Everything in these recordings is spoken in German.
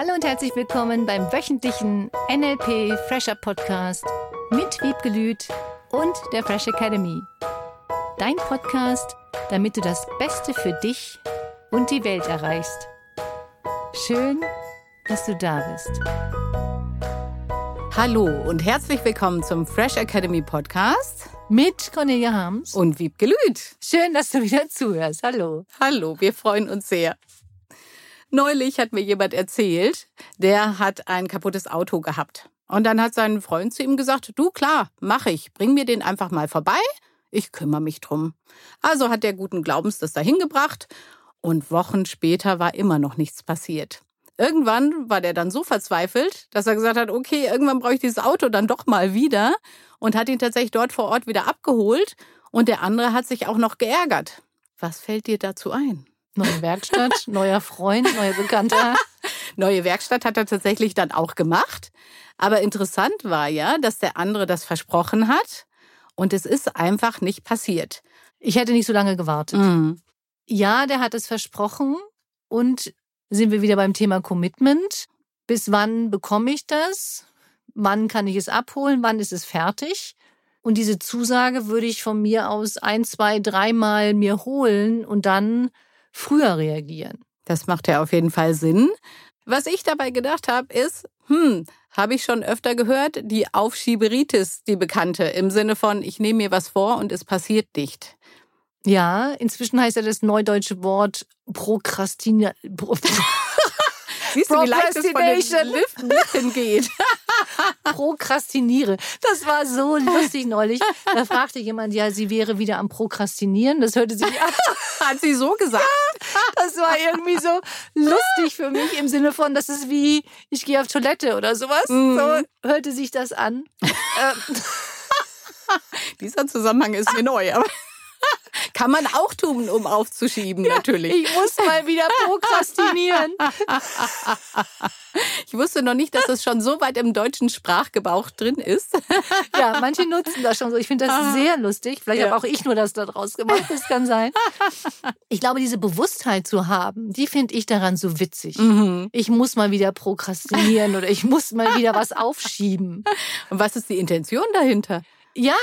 Hallo und herzlich willkommen beim wöchentlichen NLP Fresher Podcast mit Wiebgelüt und der Fresh Academy. Dein Podcast, damit du das Beste für dich und die Welt erreichst. Schön, dass du da bist. Hallo und herzlich willkommen zum Fresh Academy Podcast mit Cornelia Harms und Wiebgelüt. Schön, dass du wieder zuhörst. Hallo. Hallo, wir freuen uns sehr. Neulich hat mir jemand erzählt, der hat ein kaputtes Auto gehabt. Und dann hat sein Freund zu ihm gesagt, du klar, mach ich, bring mir den einfach mal vorbei, ich kümmere mich drum. Also hat der guten Glaubens das dahin gebracht und Wochen später war immer noch nichts passiert. Irgendwann war der dann so verzweifelt, dass er gesagt hat, okay, irgendwann brauche ich dieses Auto dann doch mal wieder und hat ihn tatsächlich dort vor Ort wieder abgeholt und der andere hat sich auch noch geärgert. Was fällt dir dazu ein? Neue Werkstatt, neuer Freund, neuer Bekannter. Neue Werkstatt hat er tatsächlich dann auch gemacht. Aber interessant war ja, dass der andere das versprochen hat und es ist einfach nicht passiert. Ich hätte nicht so lange gewartet. Mhm. Ja, der hat es versprochen und sind wir wieder beim Thema Commitment. Bis wann bekomme ich das? Wann kann ich es abholen? Wann ist es fertig? Und diese Zusage würde ich von mir aus ein, zwei, dreimal mir holen und dann früher reagieren. Das macht ja auf jeden Fall Sinn. Was ich dabei gedacht habe, ist, hm, habe ich schon öfter gehört, die Aufschieberitis, die bekannte, im Sinne von, ich nehme mir was vor und es passiert nicht. Ja, inzwischen heißt ja das neudeutsche Wort Prokrastina. Siehst du, wie leicht es von den Lippen geht. Prokrastiniere. Das war so lustig neulich. Da fragte jemand, ja, sie wäre wieder am Prokrastinieren. Das hörte sich an. Hat sie so gesagt? Das war irgendwie so lustig für mich im Sinne von, das ist wie, ich gehe auf Toilette oder sowas. Mhm. So hörte sich das an. Ähm. Dieser Zusammenhang ist mir neu, aber. Kann man auch tun, um aufzuschieben, ja, natürlich. Ich muss mal wieder prokrastinieren. Ich wusste noch nicht, dass das schon so weit im deutschen Sprachgebrauch drin ist. Ja, manche nutzen das schon so. Ich finde das ah. sehr lustig. Vielleicht ja. habe auch ich nur das da draus gemacht. Das kann sein. Ich glaube, diese Bewusstheit zu haben, die finde ich daran so witzig. Mhm. Ich muss mal wieder prokrastinieren oder ich muss mal wieder was aufschieben. Und was ist die Intention dahinter? Ja,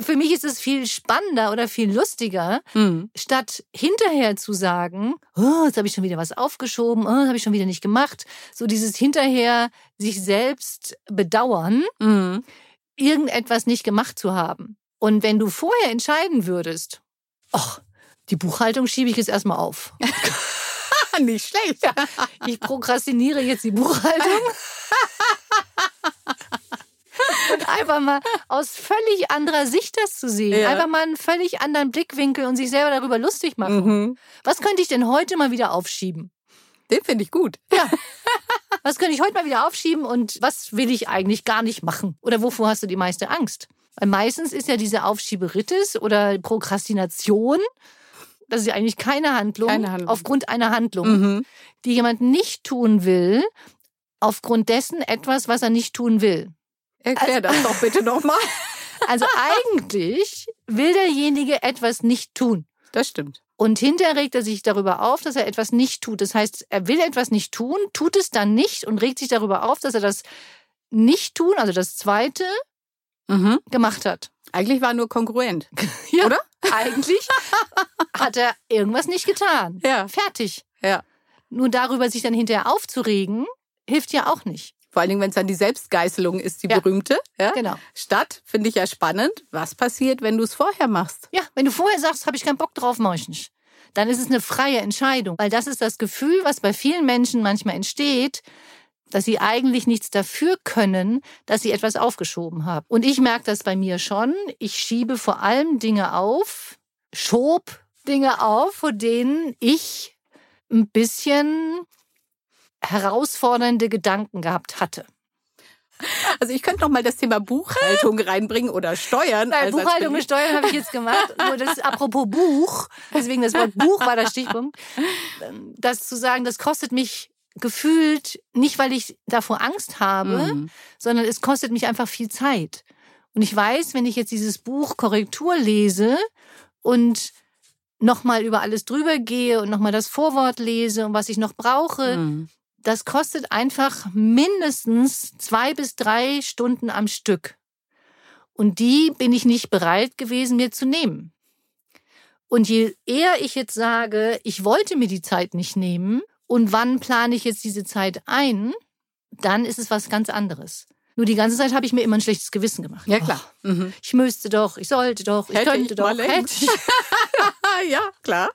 für mich ist es viel spannender oder viel lustiger, mhm. statt hinterher zu sagen, oh, jetzt habe ich schon wieder was aufgeschoben, oh, das habe ich schon wieder nicht gemacht. So dieses hinterher sich selbst bedauern, mhm. irgendetwas nicht gemacht zu haben. Und wenn du vorher entscheiden würdest, ach, die Buchhaltung schiebe ich jetzt erstmal auf. nicht schlecht. Ja, ich prokrastiniere jetzt die Buchhaltung. und einfach mal aus völlig anderer Sicht das zu sehen. Ja. Einfach mal einen völlig anderen Blickwinkel und sich selber darüber lustig machen. Mhm. Was könnte ich denn heute mal wieder aufschieben? Den finde ich gut. Ja. Was könnte ich heute mal wieder aufschieben und was will ich eigentlich gar nicht machen? Oder wovor hast du die meiste Angst? Weil meistens ist ja diese Aufschieberitis oder Prokrastination, das ist ja eigentlich keine Handlung, keine Handlung. aufgrund einer Handlung, mhm. die jemand nicht tun will, aufgrund dessen etwas, was er nicht tun will. Erklär das doch bitte nochmal. Also eigentlich will derjenige etwas nicht tun. Das stimmt. Und hinterher regt er sich darüber auf, dass er etwas nicht tut. Das heißt, er will etwas nicht tun, tut es dann nicht und regt sich darüber auf, dass er das nicht tun, also das zweite, mhm. gemacht hat. Eigentlich war er nur kongruent. ja, oder? Eigentlich hat er irgendwas nicht getan. Ja. Fertig. Ja. Nur darüber sich dann hinterher aufzuregen, hilft ja auch nicht. Vor allen Dingen, wenn es dann die Selbstgeißelung ist, die ja. berühmte. Ja? Genau. Statt, finde ich ja spannend, was passiert, wenn du es vorher machst? Ja, wenn du vorher sagst, habe ich keinen Bock drauf, mache ich nicht. Dann ist es eine freie Entscheidung. Weil das ist das Gefühl, was bei vielen Menschen manchmal entsteht, dass sie eigentlich nichts dafür können, dass sie etwas aufgeschoben haben. Und ich merke das bei mir schon. Ich schiebe vor allem Dinge auf, schob Dinge auf, vor denen ich ein bisschen herausfordernde Gedanken gehabt hatte. Also ich könnte noch mal das Thema Buchhaltung reinbringen oder Steuern. Nein, Buchhaltung und Steuern habe ich jetzt gemacht. Nur das apropos Buch, deswegen das Wort Buch war der Stichpunkt. Das zu sagen, das kostet mich gefühlt nicht, weil ich davor Angst habe, mhm. sondern es kostet mich einfach viel Zeit. Und ich weiß, wenn ich jetzt dieses Buch Korrektur lese und nochmal über alles drüber gehe und nochmal das Vorwort lese und was ich noch brauche, mhm das kostet einfach mindestens zwei bis drei Stunden am Stück. Und die bin ich nicht bereit gewesen, mir zu nehmen. Und je eher ich jetzt sage, ich wollte mir die Zeit nicht nehmen und wann plane ich jetzt diese Zeit ein, dann ist es was ganz anderes. Nur die ganze Zeit habe ich mir immer ein schlechtes Gewissen gemacht. Ja, klar. Oh, mhm. Ich müsste doch, ich sollte doch, ich hätte könnte ich doch. Hätte ich. ja, klar.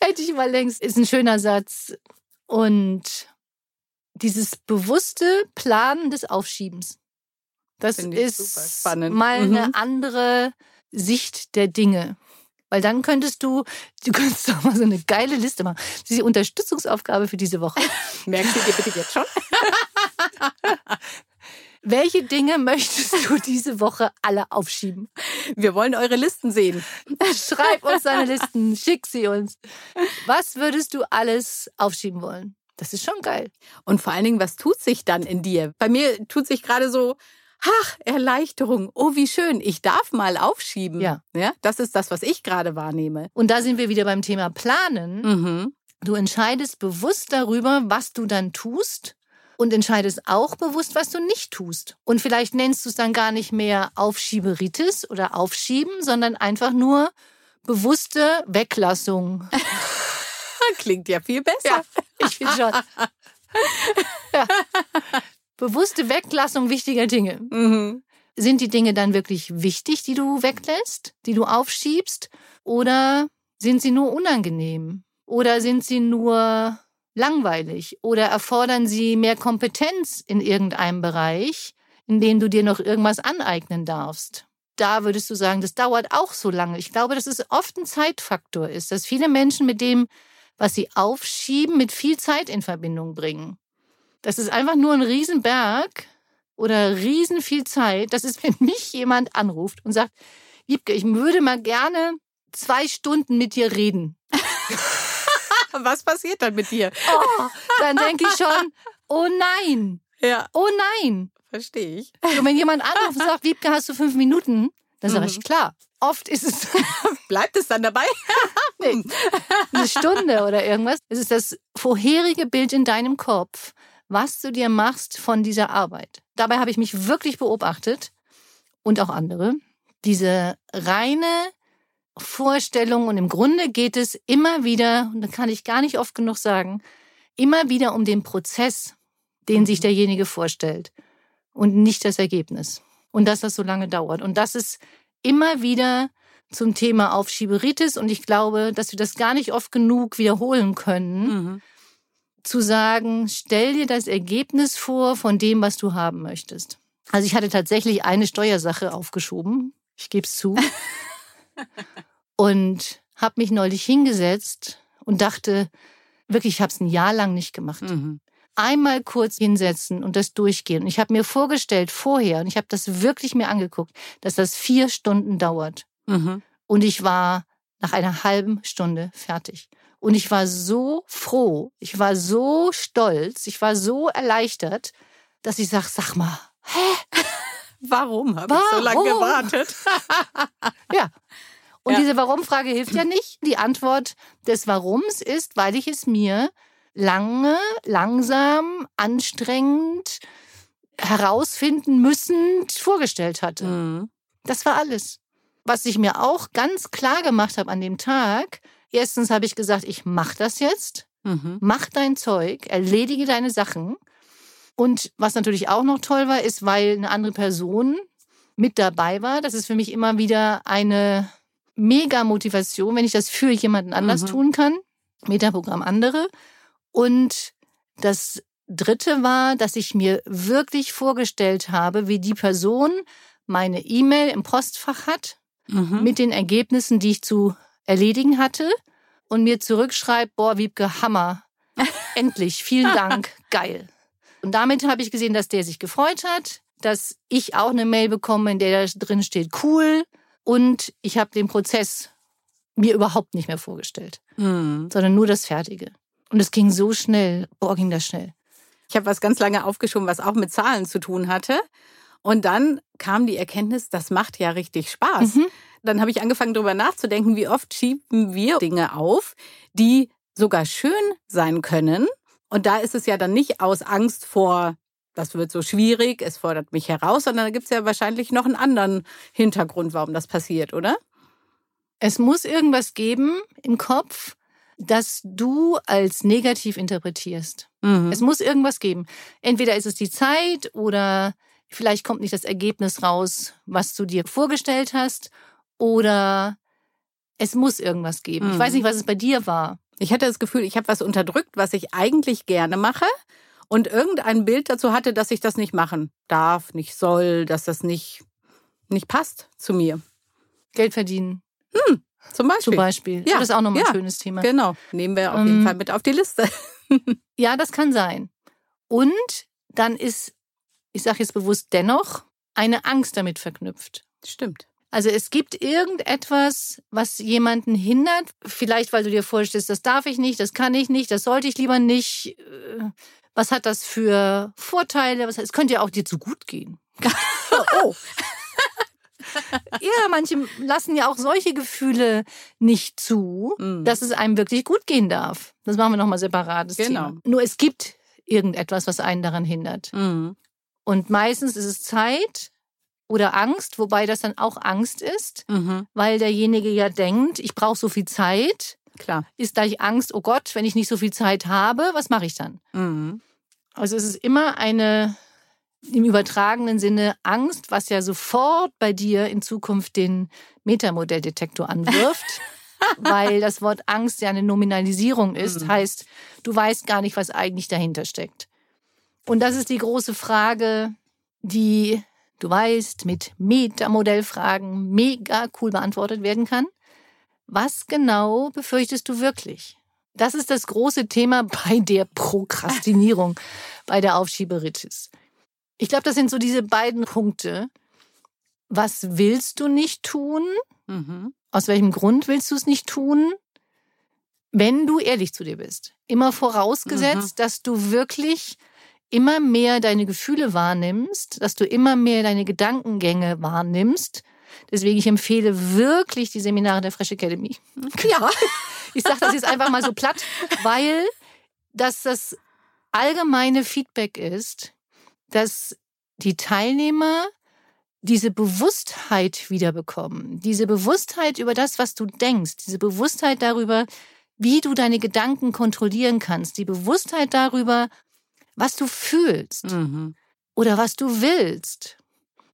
hätte ich mal längst, ist ein schöner Satz. Und dieses bewusste Planen des Aufschiebens, das ist mal mhm. eine andere Sicht der Dinge. Weil dann könntest du, du könntest doch mal so eine geile Liste machen. Das ist die Unterstützungsaufgabe für diese Woche. Merkst du dir bitte jetzt schon? Welche Dinge möchtest du diese Woche alle aufschieben? Wir wollen eure Listen sehen. Schreib uns deine Listen, schick sie uns. Was würdest du alles aufschieben wollen? Das ist schon geil. Und vor allen Dingen, was tut sich dann in dir? Bei mir tut sich gerade so, ach, Erleichterung. Oh, wie schön. Ich darf mal aufschieben. Ja. ja das ist das, was ich gerade wahrnehme. Und da sind wir wieder beim Thema Planen. Mhm. Du entscheidest bewusst darüber, was du dann tust und entscheidest auch bewusst, was du nicht tust. Und vielleicht nennst du es dann gar nicht mehr Aufschieberitis oder Aufschieben, sondern einfach nur bewusste Weglassung. Klingt ja viel besser. Ja, ich finde schon. Ja. Bewusste Weglassung wichtiger Dinge. Mhm. Sind die Dinge dann wirklich wichtig, die du weglässt, die du aufschiebst? Oder sind sie nur unangenehm? Oder sind sie nur langweilig? Oder erfordern sie mehr Kompetenz in irgendeinem Bereich, in dem du dir noch irgendwas aneignen darfst? Da würdest du sagen, das dauert auch so lange. Ich glaube, dass es oft ein Zeitfaktor ist, dass viele Menschen mit dem, was sie aufschieben, mit viel Zeit in Verbindung bringen. Das ist einfach nur ein Riesenberg oder riesen viel Zeit. Das ist, wenn mich jemand anruft und sagt, Wiebke, ich würde mal gerne zwei Stunden mit dir reden. Was passiert dann mit dir? Oh, dann denke ich schon, oh nein. Ja. Oh nein. Verstehe ich. Und wenn jemand anruft und sagt, Wiebke, hast du fünf Minuten? Dann sage ich, mhm. klar. Oft ist es. Bleibt es dann dabei? nee. Eine Stunde oder irgendwas. Es ist das vorherige Bild in deinem Kopf, was du dir machst von dieser Arbeit. Dabei habe ich mich wirklich beobachtet und auch andere. Diese reine Vorstellung und im Grunde geht es immer wieder, und da kann ich gar nicht oft genug sagen, immer wieder um den Prozess, den sich mhm. derjenige vorstellt und nicht das Ergebnis. Und dass das so lange dauert. Und das ist immer wieder zum Thema Aufschieberitis und ich glaube, dass wir das gar nicht oft genug wiederholen können. Mhm zu sagen, stell dir das Ergebnis vor von dem, was du haben möchtest. Also ich hatte tatsächlich eine Steuersache aufgeschoben, ich gebe es zu, und habe mich neulich hingesetzt und dachte, wirklich, ich habe es ein Jahr lang nicht gemacht. Mhm. Einmal kurz hinsetzen und das durchgehen. Und ich habe mir vorgestellt vorher, und ich habe das wirklich mir angeguckt, dass das vier Stunden dauert. Mhm. Und ich war nach einer halben Stunde fertig. Und ich war so froh, ich war so stolz, ich war so erleichtert, dass ich sage, sag mal, hä? Warum habe ich so lange gewartet? Und ja. diese Warum-Frage hilft ja nicht. Die Antwort des Warums ist, weil ich es mir lange, langsam, anstrengend, herausfinden müssen vorgestellt hatte. Mhm. Das war alles. Was ich mir auch ganz klar gemacht habe an dem Tag, Erstens habe ich gesagt, ich mache das jetzt. Mhm. Mach dein Zeug, erledige deine Sachen. Und was natürlich auch noch toll war, ist, weil eine andere Person mit dabei war. Das ist für mich immer wieder eine mega Motivation, wenn ich das für jemanden anders mhm. tun kann. Metaprogramm andere. Und das dritte war, dass ich mir wirklich vorgestellt habe, wie die Person meine E-Mail im Postfach hat mhm. mit den Ergebnissen, die ich zu erledigen hatte und mir zurückschreibt, boah, Wiebke, Hammer. Endlich, vielen Dank, geil. Und damit habe ich gesehen, dass der sich gefreut hat, dass ich auch eine Mail bekomme, in der da drin steht, cool. Und ich habe den Prozess mir überhaupt nicht mehr vorgestellt, mhm. sondern nur das Fertige. Und es ging so schnell. Boah, ging das schnell. Ich habe was ganz lange aufgeschoben, was auch mit Zahlen zu tun hatte. Und dann kam die Erkenntnis, das macht ja richtig Spaß. Mhm. Dann habe ich angefangen, darüber nachzudenken, wie oft schieben wir Dinge auf, die sogar schön sein können Und da ist es ja dann nicht aus Angst vor, das wird so schwierig, es fordert mich heraus, sondern da gibt es ja wahrscheinlich noch einen anderen Hintergrund, warum das passiert, oder? Es muss irgendwas geben im Kopf, das du als negativ interpretierst. Mhm. Es muss irgendwas geben. Entweder ist es die Zeit oder vielleicht kommt nicht das Ergebnis raus, was du dir vorgestellt hast, oder es muss irgendwas geben. Mhm. Ich weiß nicht, was es bei dir war. Ich hatte das Gefühl, ich habe was unterdrückt, was ich eigentlich gerne mache und irgendein Bild dazu hatte, dass ich das nicht machen darf, nicht soll, dass das nicht, nicht passt zu mir. Geld verdienen. Hm, zum Beispiel. Zum Beispiel. Ja. Das ist auch nochmal ja. ein schönes Thema. Genau. Nehmen wir auf jeden ähm, Fall mit auf die Liste. ja, das kann sein. Und dann ist, ich sage jetzt bewusst dennoch, eine Angst damit verknüpft. Stimmt. Also es gibt irgendetwas, was jemanden hindert, vielleicht weil du dir vorstellst, das darf ich nicht, das kann ich nicht, das sollte ich lieber nicht. Was hat das für Vorteile? Was, es könnte ja auch dir zu gut gehen. oh. oh. ja, manche lassen ja auch solche Gefühle nicht zu, mhm. dass es einem wirklich gut gehen darf. Das machen wir nochmal separates genau. Thema. Nur es gibt irgendetwas, was einen daran hindert. Mhm. Und meistens ist es Zeit oder Angst, wobei das dann auch Angst ist, mhm. weil derjenige ja denkt, ich brauche so viel Zeit. Klar. Ist gleich Angst, oh Gott, wenn ich nicht so viel Zeit habe, was mache ich dann? Mhm. Also es ist immer eine im übertragenen Sinne Angst, was ja sofort bei dir in Zukunft den Metamodelldetektor anwirft. weil das Wort Angst ja eine Nominalisierung ist, mhm. heißt, du weißt gar nicht, was eigentlich dahinter steckt. Und das ist die große Frage, die, du weißt, mit Metamodellfragen mega cool beantwortet werden kann. Was genau befürchtest du wirklich? Das ist das große Thema bei der Prokrastinierung, bei der Aufschieberitis. Ich glaube, das sind so diese beiden Punkte. Was willst du nicht tun? Mhm. Aus welchem Grund willst du es nicht tun? Wenn du ehrlich zu dir bist. Immer vorausgesetzt, mhm. dass du wirklich immer mehr deine Gefühle wahrnimmst, dass du immer mehr deine Gedankengänge wahrnimmst. Deswegen ich empfehle wirklich die Seminare der Fresh Academy. Ja. Ich sage das jetzt einfach mal so platt, weil das das allgemeine Feedback ist, dass die Teilnehmer diese Bewusstheit wiederbekommen, diese Bewusstheit über das, was du denkst, diese Bewusstheit darüber, wie du deine Gedanken kontrollieren kannst, die Bewusstheit darüber, was du fühlst mhm. oder was du willst.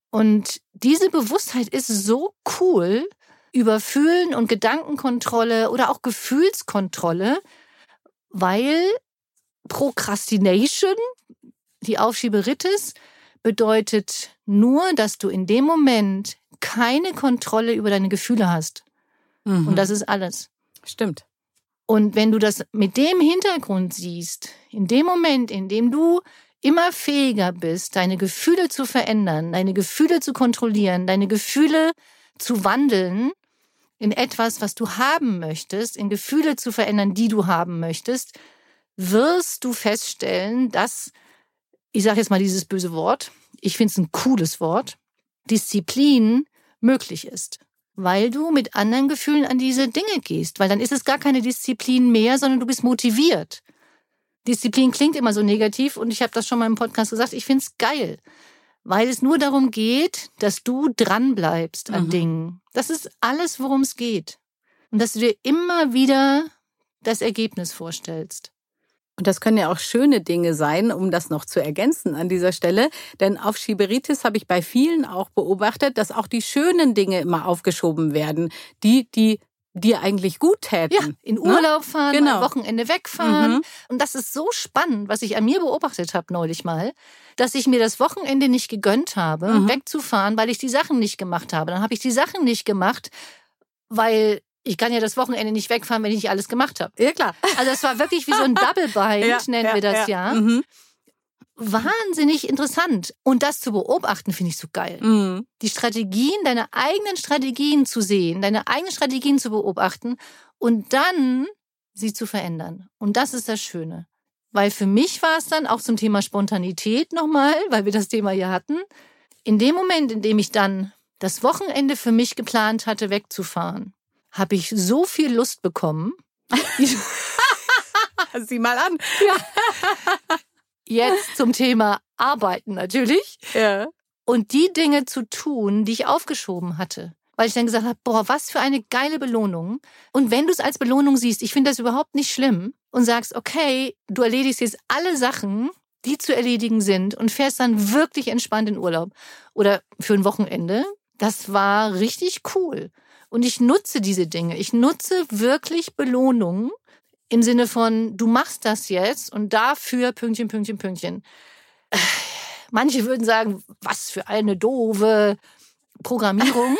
Und diese Bewusstheit ist so cool über Fühlen und Gedankenkontrolle oder auch Gefühlskontrolle, weil Procrastination die Aufschieberitis bedeutet nur, dass du in dem Moment keine Kontrolle über deine Gefühle hast. Mhm. Und das ist alles. Stimmt. Und wenn du das mit dem Hintergrund siehst, in dem Moment, in dem du immer fähiger bist, deine Gefühle zu verändern, deine Gefühle zu kontrollieren, deine Gefühle zu wandeln in etwas, was du haben möchtest, in Gefühle zu verändern, die du haben möchtest, wirst du feststellen, dass ich sage jetzt mal dieses böse Wort, ich finde es ein cooles Wort, Disziplin möglich ist. Weil du mit anderen Gefühlen an diese Dinge gehst. Weil dann ist es gar keine Disziplin mehr, sondern du bist motiviert. Disziplin klingt immer so negativ und ich habe das schon mal im Podcast gesagt, ich finde es geil. Weil es nur darum geht, dass du dranbleibst an mhm. Dingen. Das ist alles, worum es geht. Und dass du dir immer wieder das Ergebnis vorstellst. Und das können ja auch schöne Dinge sein, um das noch zu ergänzen an dieser Stelle. Denn auf Schieberitis habe ich bei vielen auch beobachtet, dass auch die schönen Dinge immer aufgeschoben werden, die, die dir eigentlich gut täten. Ja, in ne? Urlaub fahren, genau. Wochenende wegfahren. Mhm. Und das ist so spannend, was ich an mir beobachtet habe neulich mal, dass ich mir das Wochenende nicht gegönnt habe, mhm. wegzufahren, weil ich die Sachen nicht gemacht habe. Dann habe ich die Sachen nicht gemacht, weil ich kann ja das Wochenende nicht wegfahren, wenn ich nicht alles gemacht habe. Ja, klar. Also es war wirklich wie so ein Double Bind, ja, nennen ja, wir das ja. ja. Mhm. Wahnsinnig interessant. Und das zu beobachten, finde ich so geil. Mhm. Die Strategien, deine eigenen Strategien zu sehen, deine eigenen Strategien zu beobachten und dann sie zu verändern. Und das ist das Schöne. Weil für mich war es dann auch zum Thema Spontanität nochmal, weil wir das Thema hier hatten. In dem Moment, in dem ich dann das Wochenende für mich geplant hatte, wegzufahren, habe ich so viel Lust bekommen. Sieh mal an. Ja. Jetzt zum Thema Arbeiten natürlich. Ja. Und die Dinge zu tun, die ich aufgeschoben hatte. Weil ich dann gesagt habe, boah, was für eine geile Belohnung. Und wenn du es als Belohnung siehst, ich finde das überhaupt nicht schlimm und sagst, okay, du erledigst jetzt alle Sachen, die zu erledigen sind und fährst dann wirklich entspannt in Urlaub oder für ein Wochenende. Das war richtig cool. Und ich nutze diese Dinge. Ich nutze wirklich Belohnungen im Sinne von, du machst das jetzt und dafür Pünktchen, Pünktchen, Pünktchen. Manche würden sagen, was für eine doofe Programmierung.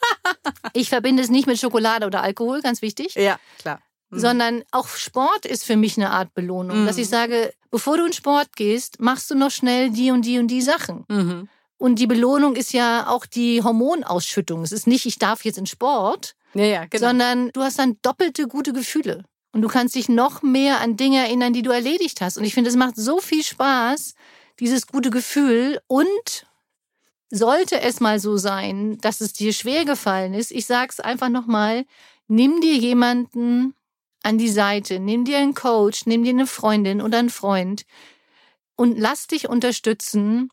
ich verbinde es nicht mit Schokolade oder Alkohol, ganz wichtig. Ja, klar. Mhm. Sondern auch Sport ist für mich eine Art Belohnung. Mhm. Dass ich sage, bevor du in Sport gehst, machst du noch schnell die und die und die Sachen. Mhm. Und die Belohnung ist ja auch die Hormonausschüttung. Es ist nicht, ich darf jetzt in Sport, ja, ja, genau. sondern du hast dann doppelte gute Gefühle. Und du kannst dich noch mehr an Dinge erinnern, die du erledigt hast. Und ich finde, es macht so viel Spaß, dieses gute Gefühl. Und sollte es mal so sein, dass es dir schwer gefallen ist, ich sag's einfach nochmal, nimm dir jemanden an die Seite, nimm dir einen Coach, nimm dir eine Freundin oder einen Freund und lass dich unterstützen,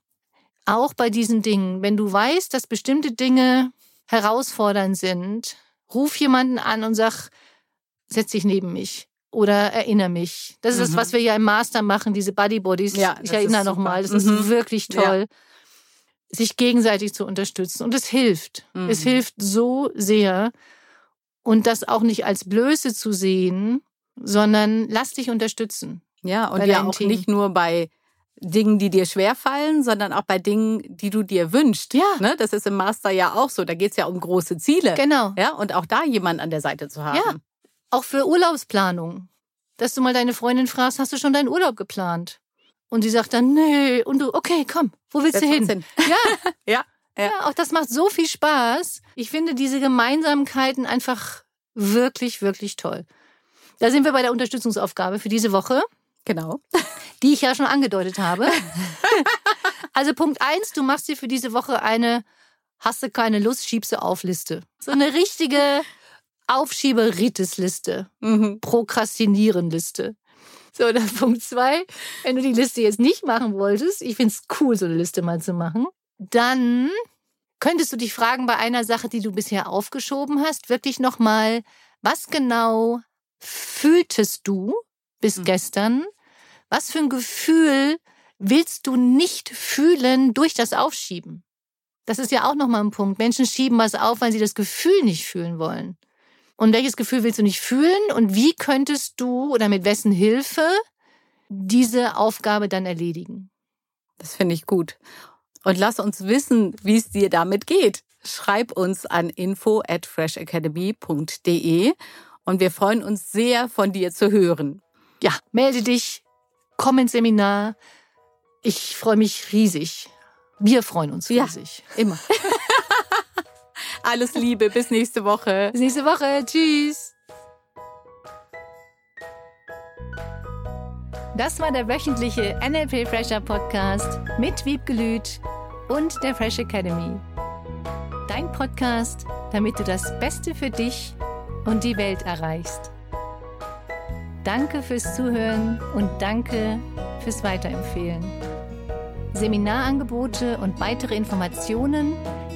auch bei diesen Dingen. Wenn du weißt, dass bestimmte Dinge herausfordernd sind, ruf jemanden an und sag, setz dich neben mich oder erinnere mich. Das ist mhm. das, was wir ja im Master machen, diese Buddy Bodies. Ja, ich erinnere nochmal, das mhm. ist wirklich toll. Ja. Sich gegenseitig zu unterstützen. Und es hilft. Mhm. Es hilft so sehr. Und das auch nicht als Blöße zu sehen, sondern lass dich unterstützen. Ja, und ja auch Team. nicht nur bei Dingen, die dir schwerfallen, sondern auch bei Dingen, die du dir wünschst. Ja. Ne? Das ist im Master ja auch so. Da geht es ja um große Ziele. Genau. Ja, und auch da jemand an der Seite zu haben. Ja. Auch für Urlaubsplanung. Dass du mal deine Freundin fragst, hast du schon deinen Urlaub geplant? Und die sagt dann, nee. Und du, okay, komm, wo willst Setz du hin? hin? Ja. ja. Ja. ja, auch das macht so viel Spaß. Ich finde diese Gemeinsamkeiten einfach wirklich, wirklich toll. Da sind wir bei der Unterstützungsaufgabe für diese Woche. Genau. Die ich ja schon angedeutet habe. also Punkt eins, du machst dir für diese Woche eine Hast du keine Lust, schiebst du auf Liste. So eine richtige Aufschieberitis-Liste. Mhm. Prokrastinieren-Liste. So, dann Punkt zwei, wenn du die Liste jetzt nicht machen wolltest, ich finde es cool, so eine Liste mal zu machen, dann könntest du dich fragen bei einer Sache, die du bisher aufgeschoben hast, wirklich nochmal, was genau fühltest du bis mhm. gestern? Was für ein Gefühl willst du nicht fühlen durch das Aufschieben? Das ist ja auch nochmal ein Punkt. Menschen schieben was auf, weil sie das Gefühl nicht fühlen wollen. Und welches Gefühl willst du nicht fühlen? Und wie könntest du oder mit wessen Hilfe diese Aufgabe dann erledigen? Das finde ich gut. Und lass uns wissen, wie es dir damit geht. Schreib uns an info at freshacademy.de und wir freuen uns sehr, von dir zu hören. Ja, melde dich, komm ins Seminar. Ich freue mich riesig. Wir freuen uns riesig. Ja, immer. Alles Liebe, bis nächste Woche. Bis nächste Woche. Tschüss. Das war der wöchentliche NLP Fresher Podcast mit Wiebgelüt und der Fresh Academy. Dein Podcast, damit du das Beste für dich und die Welt erreichst. Danke fürs Zuhören und danke fürs Weiterempfehlen. Seminarangebote und weitere Informationen